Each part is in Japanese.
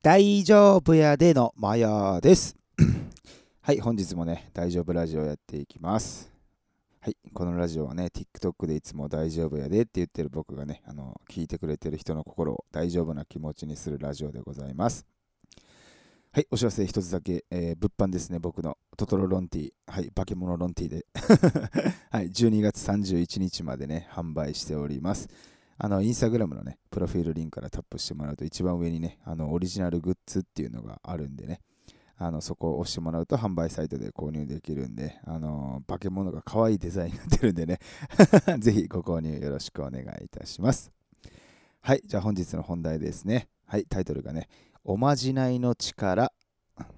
大丈夫やでのマヤです。はい、本日もね、大丈夫ラジオやっていきます。はい、このラジオはね、TikTok でいつも大丈夫やでって言ってる僕がね、あの聞いてくれてる人の心を大丈夫な気持ちにするラジオでございます。はい、お知らせ一つだけ、えー物販ですね、僕のトトロロンティー、はい、化け物ロンティーで、はい、12月31日までね、販売しております。あの、インスタグラムのね、プロフィールリンクからタップしてもらうと、一番上にね、あの、オリジナルグッズっていうのがあるんでね、あの、そこを押してもらうと販売サイトで購入できるんで、あの、化け物が可愛いデザインになってるんでね、ぜひご購入よろしくお願いいたします。はい、じゃあ本日の本題ですね。はい、タイトルがね、おまじないの力。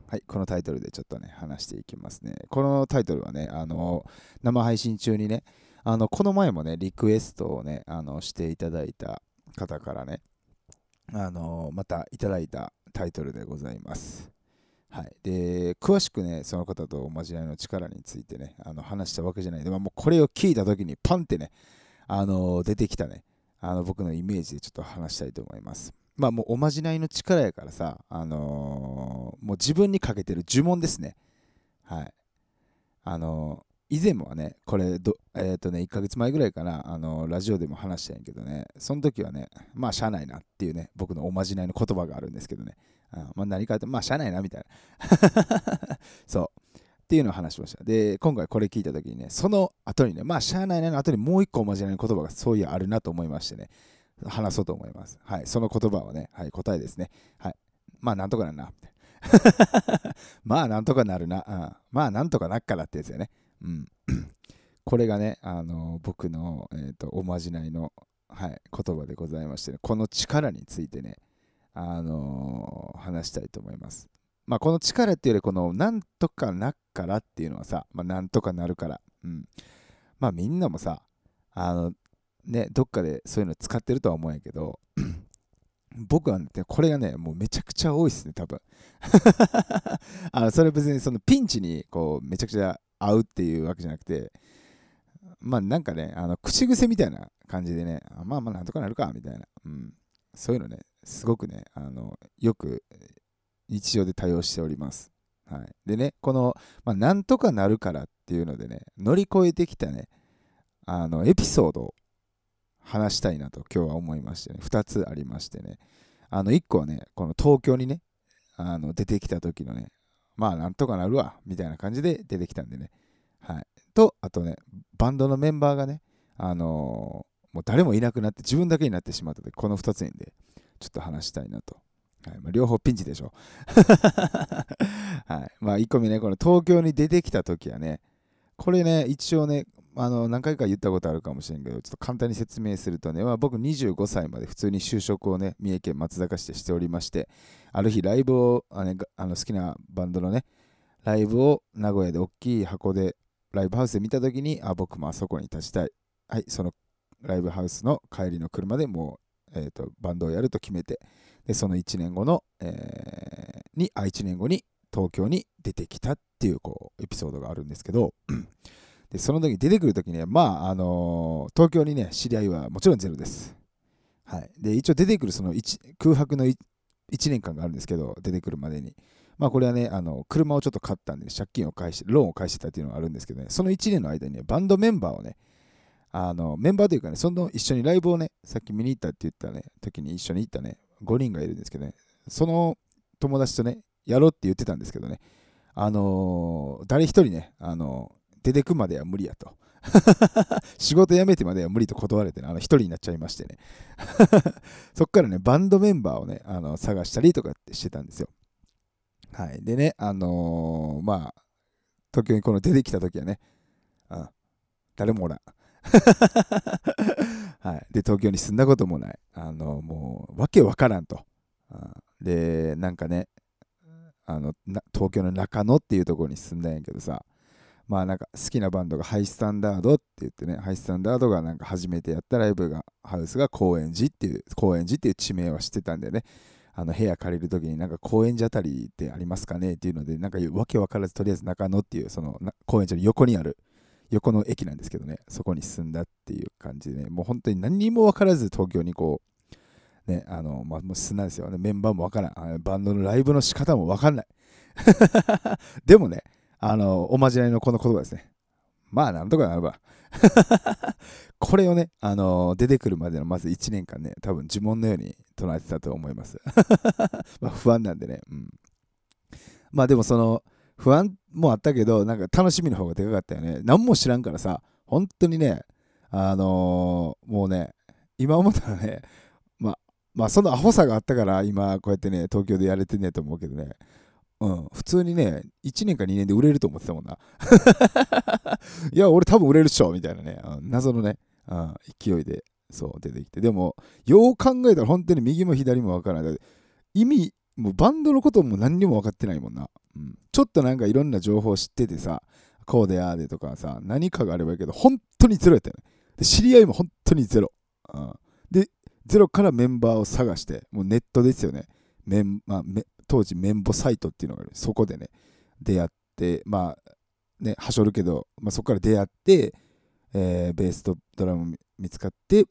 はい、このタイトルでちょっとね、話していきますね。このタイトルはね、あの、生配信中にね、あの、この前もね、リクエストをね、あの、していただいた方からね、あの、またいただいたタイトルでございます。はい。で、詳しくね、その方とおまじないの力についてね、あの、話したわけじゃないで、まあ、もうこれを聞いた時にパンってね、あの、出てきたね、あの、僕のイメージでちょっと話したいと思います。まあ、もうおまじないの力やからさ、あのもう自分にかけてる呪文ですね。はい。あの以前もね、これど、えっ、とね、1ヶ月前ぐらいかな、あのラジオでも話したんやけどね、その時はね、まあ、しゃあないなっていうね、僕のおまじないの言葉があるんですけどね、あまあ、何かって、まあ、しゃあないなみたいな。そう。っていうのを話しました。で、今回これ聞いた時にね、その後にね、まあ、しゃあないなの後にもう一個おまじないの言葉がそういうあるなと思いましてね、話そうと思います。はい。その言葉はね、はい、答えですね。はい。まあ、なんとかなるな。まあ、なんとかなるな。うん、まあ、なんとかなっからってやつやね。うん。これがね、あの僕の、えーとおまじないの、はい、言葉でございまして、ね、この力についてね、あの話したいと思います。まあ、この力っていうより、このなんとかなっからっていうのはさ、まあ、なんとかなるから。うん。まあ、みんなもさ、あの、ね、どっかでそういうの使ってるとは思うんやけど、僕はね、これがね、もうめちゃくちゃ多いっすね、多分。あのそれ別にそのピンチにこうめちゃくちゃ合うっていうわけじゃなくて、まあなんかね、あの口癖みたいな感じでね、あまあまあなんとかなるかみたいな、うん、そういうのね、すごくね、あのよく日常で多用しております。はい、でね、この、まあ、なんとかなるからっていうのでね、乗り越えてきたね、あのエピソードを話したいなと今日は思いましてね、2つありましてね、あの1個はね、この東京にね、あの出てきた時のね、まあなんとかなるわ、みたいな感じで出てきたんでね。はい。と、あとね、バンドのメンバーがね、あのーもう誰もいなくなって自分だけになってしまったので、この2つにで、ちょっと話したいなと。はいまあ、両方ピンチでしょ。はい。まあ1個目ね、この東京に出てきた時はね、これね、一応ね、あの何回か言ったことあるかもしれんけど、ちょっと簡単に説明するとね、まあ、僕25歳まで普通に就職をね、三重県松坂市でしておりまして、ある日ライブを、あのね、があの好きなバンドのね、ライブを名古屋で大きい箱でライブハウスで見たときに、あ、僕もあそこに立ちたい。はい、そのライブハウスの帰りの車でもう、えー、とバンドをやると決めて、で、その1年後の、えーに、あ、1年後に東京に出てきたっていう、こう、エピソードがあるんですけど、で、その時出てくる時にね、まあ、あのー東京にね、知り合いはもちろんゼロです。はい。で、一応出てくるその空白の1年間があるんですけど、出てくるまでに。まあこれはね、あの車をちょっと買ったんで、借金を返して、ローンを返してたっていうのがあるんですけどね、その1年の間にね、バンドメンバーをね、あのメンバーというかね、その一緒にライブをね、さっき見に行ったって言ったね、時に一緒に行ったね、5人がいるんですけどね、その友達とね、やろうって言ってたんですけどね、あのー誰一人ね、あの出てくまでは無理やと。仕事辞めてまでは無理と断れてね、あの一人になっちゃいましてね。そっからね、バンドメンバーをね、あの探したりとかってしてたんですよ。はい。でね、あのーまあ、東京にこの出てきた時はね、うん、誰もおらん。はい。で、東京に住んだこともない。あのもう、わけわからんと。で、なんかね、あのな東京の中野っていうところに住んだんやけどさ、まあなんか好きなバンドがハイスタンダードって言ってね、ハイスタンダードがなんか初めてやったライブが、ハウスが高円寺っていう、高円寺っていう地名は知ってたんでね、あの部屋借りるときになんか高円寺あたりってありますかねっていうので、なんかわけわからずとりあえず中野っていうその高円寺の横にある横の駅なんですけどね、そこに住んだっていう感じでね、もう本当に何にもわからず東京にこう、ね、あの、まあ、もう素なんですよ、ね。メンバーもわからん。バンドのライブの仕方もわかんない。でもね、あの、おまじないのこの言葉ですね。まあ、なんとかなるわ。これをね、あの出てくるまでのまず1年間ね、多分呪文のように唱えてたと思います。まあ不安なんでね、うん。まあでもその、不安もあったけど、なんか楽しみの方がでかかったよね。何も知らんからさ、本当にね、あのー、もうね、今思ったらね、まあ、まあそのアホさがあったから今こうやってね、東京でやれてんねと思うけどね、うん、普通にね、1年か2年で売れると思ってたもんな。いや、俺多分売れるっしょみたいなね、謎のね、うん、勢いでそう出てきて。でも、よう考えたら本当に右も左もわからない。意味、もうバンドのことも何にも分かってないもんな。うん、ちょっとなんかいろんな情報知っててさ、こうでああでとかさ、何かがあればいいけど、本当にゼロやったよね。で知り合いも本当にゼロ。うん、で、ゼロからメンバーを探して、もうネットですよね。メンまあ、当時メンボサイトっていうのがある。そこでね出会ってまあねはしょるけど、まあ、そこから出会って、えー、ベースとドラム見つかって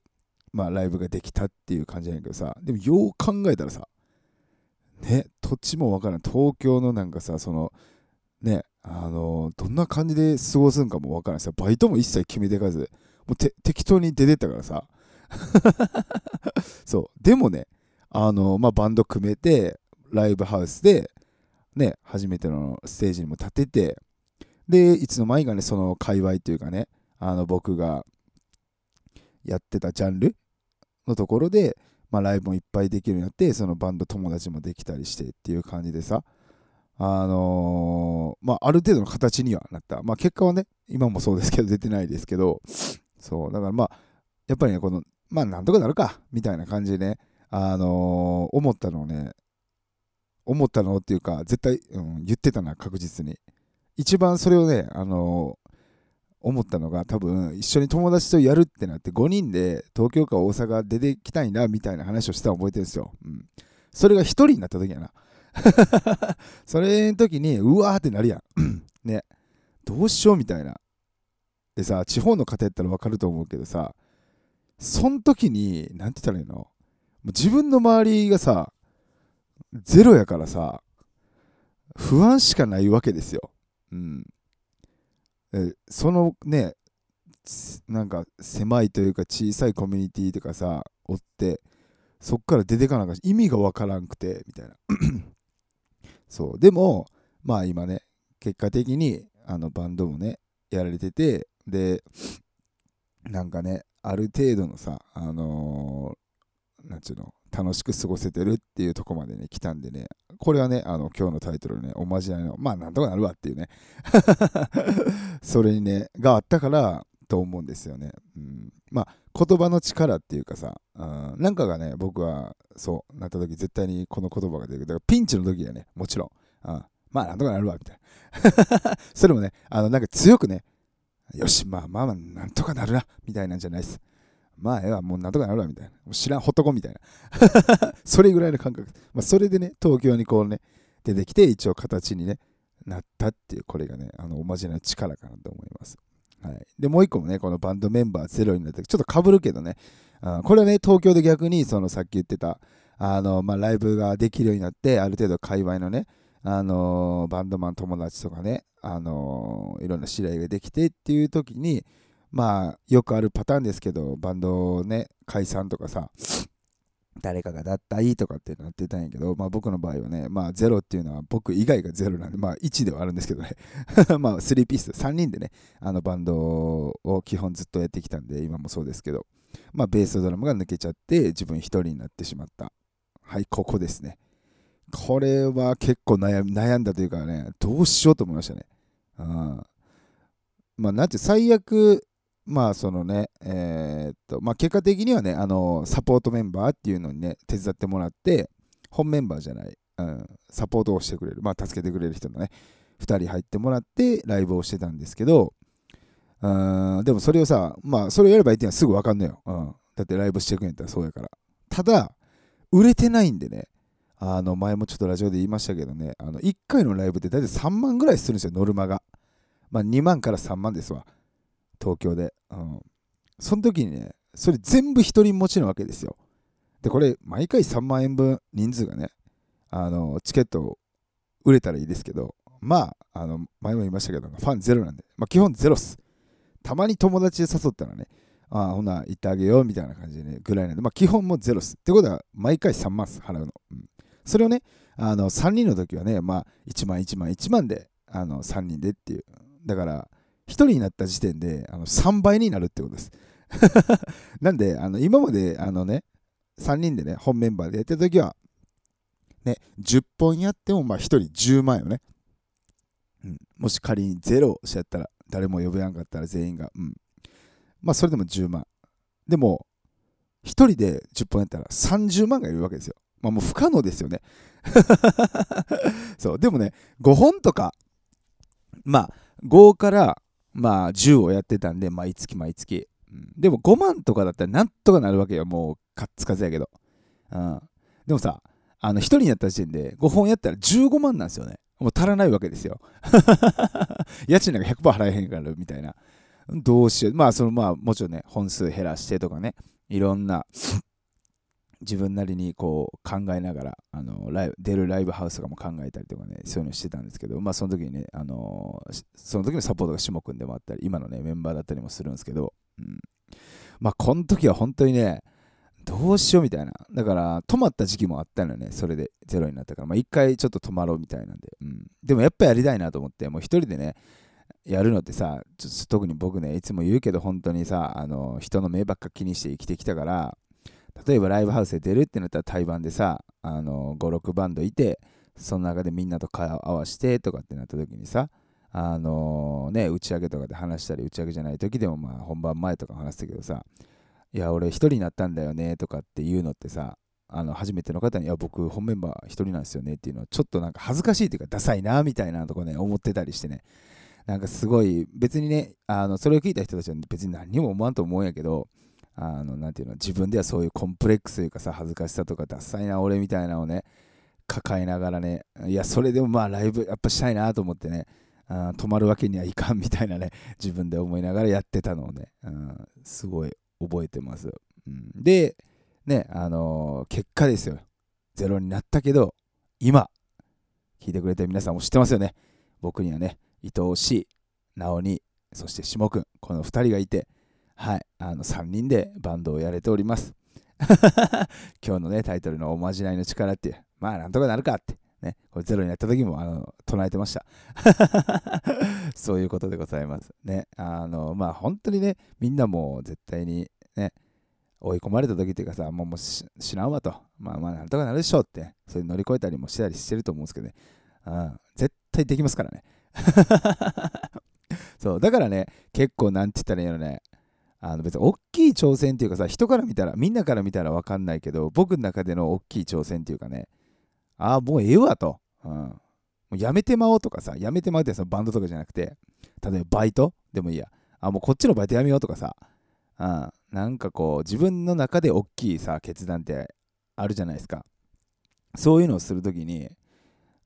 まあライブができたっていう感じやねんけどさ。でもよう考えたらさね土地もわからん。東京のなんかさそのねあのどんな感じで過ごすんかもわからんさ。バイトも一切決めてかずもう適当に出てったからさ。そう。でもねあのまあバンド組めてライブハウスで、ね、初めてのステージにも立てて、で、いつの間にかね、その界隈というかね、あの僕がやってたジャンルのところで、まあ、ライブもいっぱいできるようになって、そのバンド友達もできたりしてっていう感じでさ、あのー、まあ、ある程度の形にはなった。まあ、結果はね、今もそうですけど、出てないですけど、そう、だからまあ、やっぱりね、この、まあ、なんとかなるか、みたいな感じでね、あのー、思ったのをね、思ったのっていうか、絶対、うん、言ってたな、確実に。一番それをね、あのー、思ったのが、多分、一緒に友達とやるってなって、5人で東京か大阪出てきたいな、みたいな話をしたの覚えてるんですよ。うん。それが1人になった時やな。それの時に、うわーってなるやん。ね。どうしようみたいな。でさ、地方の方やったらわかると思うけどさ、そん時に、なんて言ったらいいの？自分の周りがさ、ゼロやからさ、不安しかないわけですよ。うん。そのね、なんか狭いというか小さいコミュニティとかさ、おって、そっから出てかなか意味がわからんくて、みたいな。そう。でも、まあ今ね、結果的にあのバンドもね、やられてて、で、なんかね、ある程度のさ、あのー、なんちゅうの、楽しく過ごせてるっていうとこまでね、来たんでね、これはね、あの、今日のタイトルね、おまじないの、まあ、なんとかなるわっていうね、それにね、があったから、と思うんですよね。うん、まあ、言葉の力っていうかさ、うん、なんかがね、僕は、そう、なった時、絶対にこの言葉が出てくる。だから、ピンチの時はね、もちろん、うん、まあ、なんとかなるわ、みたいな。それもね、あの、なんか強くね、よし、まあまあまあ、なんとかなるな、みたいなんじゃないです。まあええわ、もうなんとかなるわ、みたいな。知らん、ほっとこみたいな。それぐらいの感覚。まあ、それでね、東京にこうね、出てきて、一応形にね、なったっていう、これがね、あの、おまじない力かなと思います。はい。で、もう一個もね、このバンドメンバーゼロになって、ちょっとかぶるけどね、あこれはね、東京で逆に、そのさっき言ってた、あの、まあ、ライブができるようになって、ある程度界隈のね、あのバンドマン友達とかね、あのいろんな知り合いができてっていう時に、まあよくあるパターンですけどバンドね解散とかさ誰かが脱退とかってなってたんやけど、まあ、僕の場合はね、まあ、ゼロっていうのは僕以外がゼロなんで、まあ、1ではあるんですけどね、まあ、3ピース、3人でね、あのバンドを基本ずっとやってきたんで、今もそうですけど、まあ、ベースドラムが抜けちゃって、自分1人になってしまった。はい、ここですね。これは結構悩んだというかね、どうしようと思いましたね。うん、まあ、なんて最悪、まあそのね、えー、っと、まあ結果的にはね、あの、サポートメンバーっていうのにね、手伝ってもらって、本メンバーじゃない、うん、サポートをしてくれる、まあ助けてくれる人のね、2人入ってもらってライブをしてたんですけど、うん、でもそれをさ、まあそれをやればいいっていうのはすぐ分かんのよ。うん。だってライブしてくんやったらそうやから。ただ、売れてないんでね、あの前もちょっとラジオで言いましたけどね、あの1回のライブって大体3万ぐらいするんですよ、ノルマが。まあ2万から3万ですわ。東京で。うん。その時にね、それ全部一人持ちなわけですよ。で、これ、毎回3万円分人数がね、あの、チケット売れたらいいですけど、まあ、あの、前も言いましたけど、ファンゼロなんで、まあ、基本ゼロっす。たまに友達で誘ったらね、ああ、ほな、行ってあげようみたいな感じでね、ぐらいなんで、まあ、基本もゼロっす。ってことは、毎回3万っす払うの。うん、それをね、あの、3人の時はね、まあ、1万、1万、1万で、あの、3人でっていう。だから、1人になった時点で、あの3倍になるってことです。なんで、あの今まで、あのね、3人でね、本メンバーでやってた時は、ね、10本やっても、まあ1人10万円よね。うん、もし仮に0しちゃったら、誰も呼べなかったら全員が、うん。まあそれでも10万。でも、1人で10本やったら30万がいるわけですよ。まあもう不可能ですよね。そう、でもね、5本とか、まあ5からまあ10をやってたんで、毎月毎月。でも5万とかだったらなんとかなるわけよ。もうカッツカツやけど。うん、でもさ、あの1人になった時点で5本やったら15万なんですよね。もう足らないわけですよ。家賃なんか100%払えへんからみたいな。どうしよう。まあ、そのまあ、もちろんね、本数減らしてとかね、いろんな自分なりにこう考えながらあのライブ出るライブハウスとかも考えたりとかねそういうのしてたんですけどまあその時にねあのその時のサポートが下君でもあったり今のねメンバーだったりもするんですけど、うん、まあこの時は本当にねどうしようみたいな。だから止まった時期もあったのよねそれでゼロになったから。まあ一回ちょっと止まろうみたいなんで、うん、でもやっぱやりたいなと思ってもう一人でねやるのってさ特に僕ねいつも言うけど本当にさあの人の目ばっか気にして生きてきたから例えばライブハウスで出るってなったら対バンでさ、あの5、6バンドいて、その中でみんなと顔合わせてとかってなった時にさ、あの、ね、打ち上げとかで話したり、打ち上げじゃない時でもまあ本番前とか話したけどさ、いや、俺一人になったんだよねとかっていうのってさ、あの初めての方に、いや、僕本メンバー一人なんですよねっていうのは、ちょっとなんか恥ずかしいっていうか、ダサいなみたいなとこね、思ってたりしてね、なんかすごい、別にね、あのそれを聞いた人たちは別に何も思わんと思うんやけど、あの、なていうの、自分ではそういうコンプレックスというかさ、恥ずかしさとか、ダサいな、俺みたいなのをね、抱えながらね、いや、それでもまあ、ライブやっぱしたいなと思ってね、あ止まるわけにはいかんみたいなね、自分で思いながらやってたのをね、すごい覚えてます。うん、で、ね、あの、結果ですよ。ゼロになったけど、今、聞いてくれて皆さんも知ってますよね。僕にはね、愛おしい、直に、そして下くん、この2人がいて、はい、あの3人でバンドをやれております。今日のね、タイトルのおまじないの力っていう、まあなんとかなるかって、ね、これゼロになった時もあの唱えてました。そういうことでございます。ね、あの、まあ本当にね、みんなも絶対にね、追い込まれた時っていうかさ、もうもう死なんわと、まあまあなんとかなるでしょうって、それ乗り越えたりもしたりしてると思うんですけどね、うん、絶対できますからね。そう、だからね、結構なんて言ったらいいのね、あの別に大きい挑戦っていうかさ、人から見たら、みんなから見たら分かんないけど、僕の中での大きい挑戦っていうかね、ああ、もうええわと。うん、もうやめてまおうとかさ、やめてまうってそのバンドとかじゃなくて、例えばバイトでもいいや。あ、もうこっちのバイトやめようとかさ、うん、なんかこう、自分の中で大きいさ、決断ってあるじゃないですか。そういうのをするときに、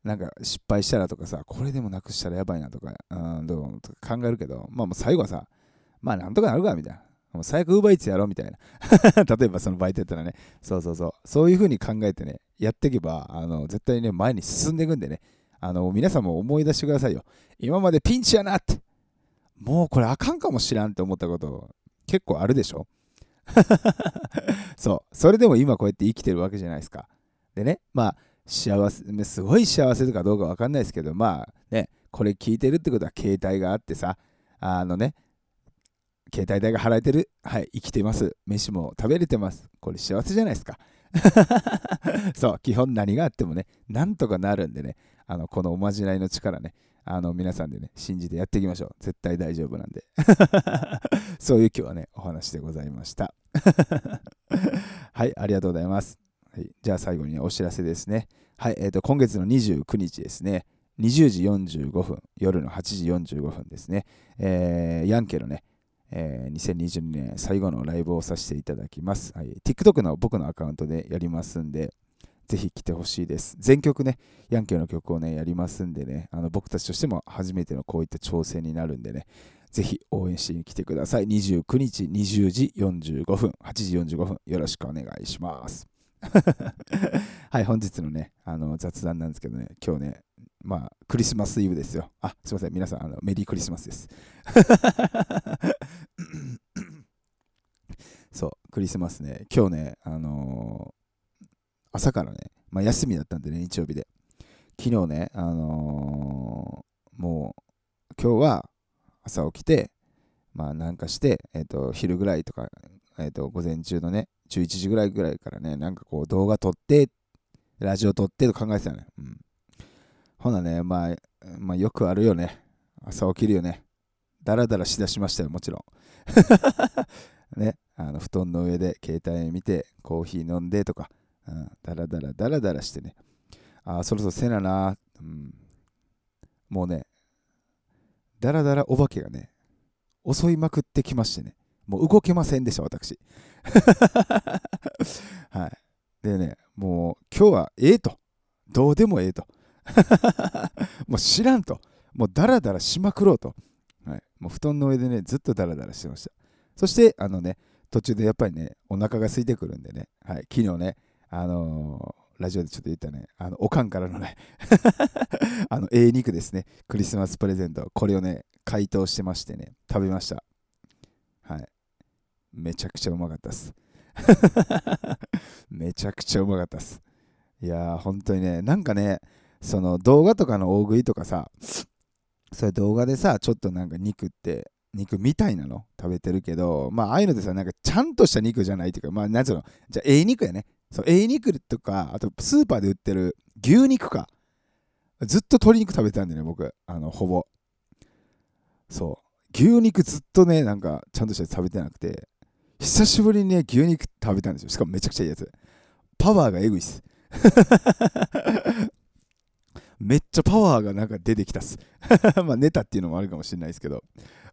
なんか失敗したらとかさ、これでもなくしたらやばいなとか、うん、どう考えるけど、まあもう最後はさ、まあなんとかなるかみたいな。もう最悪ウーバーイーツやろうみたいな。例えばそのバイトやったらね、そうそうそう。そういう風に考えてね、やっていけば、あの、絶対ね、前に進んでいくんでね、あの、皆さんも思い出してくださいよ。今までピンチやなって。もうこれあかんかもしらんって思ったこと結構あるでしょ そう。それでも今こうやって生きてるわけじゃないですか。でね、まあ、幸せ、すごい幸せとかどうかわかんないですけど、まあね、これ聞いてるってことは携帯があってさ、あのね、携帯代が払えてる。はい、生きてます。飯も食べれてます。これ幸せじゃないですか。そう、基本何があってもね、なんとかなるんでね、あのこのおまじないの力ね、あの皆さんでね、信じてやっていきましょう。絶対大丈夫なんで。そういう今日はね、お話でございました。はい、ありがとうございます。はい、じゃあ最後に、ね、お知らせですね。はい、えーと、今月の29日ですね、20時45分、夜の8時45分ですね、えー、ヤンケのね、えー、2022年最後のライブをさせていただきます。はい、TikTok の僕のアカウントでやりますんで、ぜひ来てほしいです。全曲ね、ヤンキーの曲をね、やりますんでね、あの僕たちとしても初めてのこういった挑戦になるんでね、ぜひ応援しに来てください。29日20時45分、8時45分、よろしくお願いします。はい、本日のね、あの雑談なんですけどね、今日ね、まあ、クリスマスイブですよ。あ、すいません、皆さん、あのメリークリスマスです。そう、クリスマスね、今日ね、あのー、朝からね、まあ、休みだったんでね、日曜日で。昨日ね、あのー、もう、今日は朝起きて、まあ、なんかして、えっ、ー、と、昼ぐらいとか、えっ、と、午前中のね、11時ぐらいぐらいからね、なんかこう、動画撮って、ラジオ撮ってと考えてたよね。うん。ほなね、まあ、まあ、よくあるよね。朝起きるよね。だらだらしだしましたよ、もちろん。ね、あの布団の上で携帯見て、コーヒー飲んでとか、うん、だらだらだらだらしてね。ああ、そろそろせなな、うん。もうね、だらだらお化けがね、襲いまくってきましてね。もう動けませんでした、私。はい。でね、もう今日はええと。どうでもええと。もう知らんと。もうダラダラしまくろうと。はい、もう布団の上でね、ずっとダラダラしてました。そして、あのね、途中でやっぱりね、お腹が空いてくるんでね、はい、昨日ね、あのー、ラジオでちょっと言ったね、あの、おかんからのね あの、ええ肉ですね、クリスマスプレゼント、これをね、解凍してましてね、食べました。はい。めちゃくちゃうまかったです。めちゃくちゃうまかったです。いやー、本当にね、なんかね、その動画とかの大食いとかさ、それ動画でさ、ちょっとなんか肉って、肉みたいなの食べてるけど、まあ、ああいうのでさ、なんかちゃんとした肉じゃないっていうか、まあ、なんつうの、じゃあ、ええ肉やね。そう、ええ肉とか、あとスーパーで売ってる牛肉か。ずっと鶏肉食べてたんでね、僕、あの、ほぼ。そう。牛肉ずっとね、なんか、ちゃんとして食べてなくて、久しぶりにね、牛肉食べたんですよ。しかもめちゃくちゃいいやつ。パワーがエグいっす。めっちゃパワーがなんか出てきたっす。まあ寝たっていうのもあるかもしれないですけど、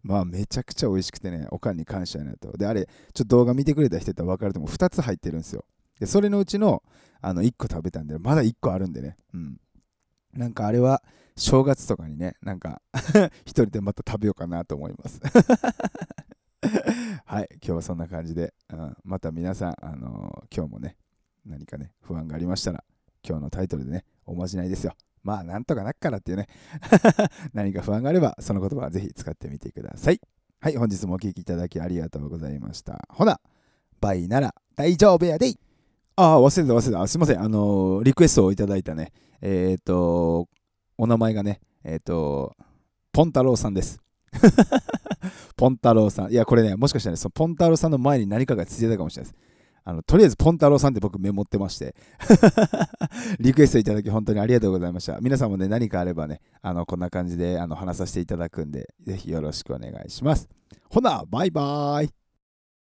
まあめちゃくちゃ美味しくてね、おかんに感謝やなと。で、あれ、ちょっと動画見てくれた人いたら分かると思う。2つ入ってるんですよ。で、それのうちのあの1個食べたんで、まだ1個あるんでね。うん。なんかあれは正月とかにね、なんか 一人でまた食べようかなと思いますはい、今日はそんな感じで、うん、また皆さん、あのー、今日もね、何かね、不安がありましたら、今日のタイトルでね、おまじないですよ。まあ、なんとかなっからっていうね 何か不安があれば、その言葉はぜひ使ってみてください。はい、本日もお聴きいただきありがとうございました。ほな、バイなら大丈夫やでああ、忘れた忘れた。すいません。あのー、リクエストをいただいたね、えっ、ー、と、お名前がね、えっ、と、ポン太郎さんです。ポン太郎さん。いや、これね、もしかしたら、ね、そのポン太郎さんの前に何かがついてたかもしれないです。あのとりあえず、ポン太郎さんって僕メモってまして リクエストいただき本当にありがとうございました。皆さんもね、何かあればね、あのこんな感じであの話させていただくんで、ぜひよろしくお願いします。ほな、バイバーイ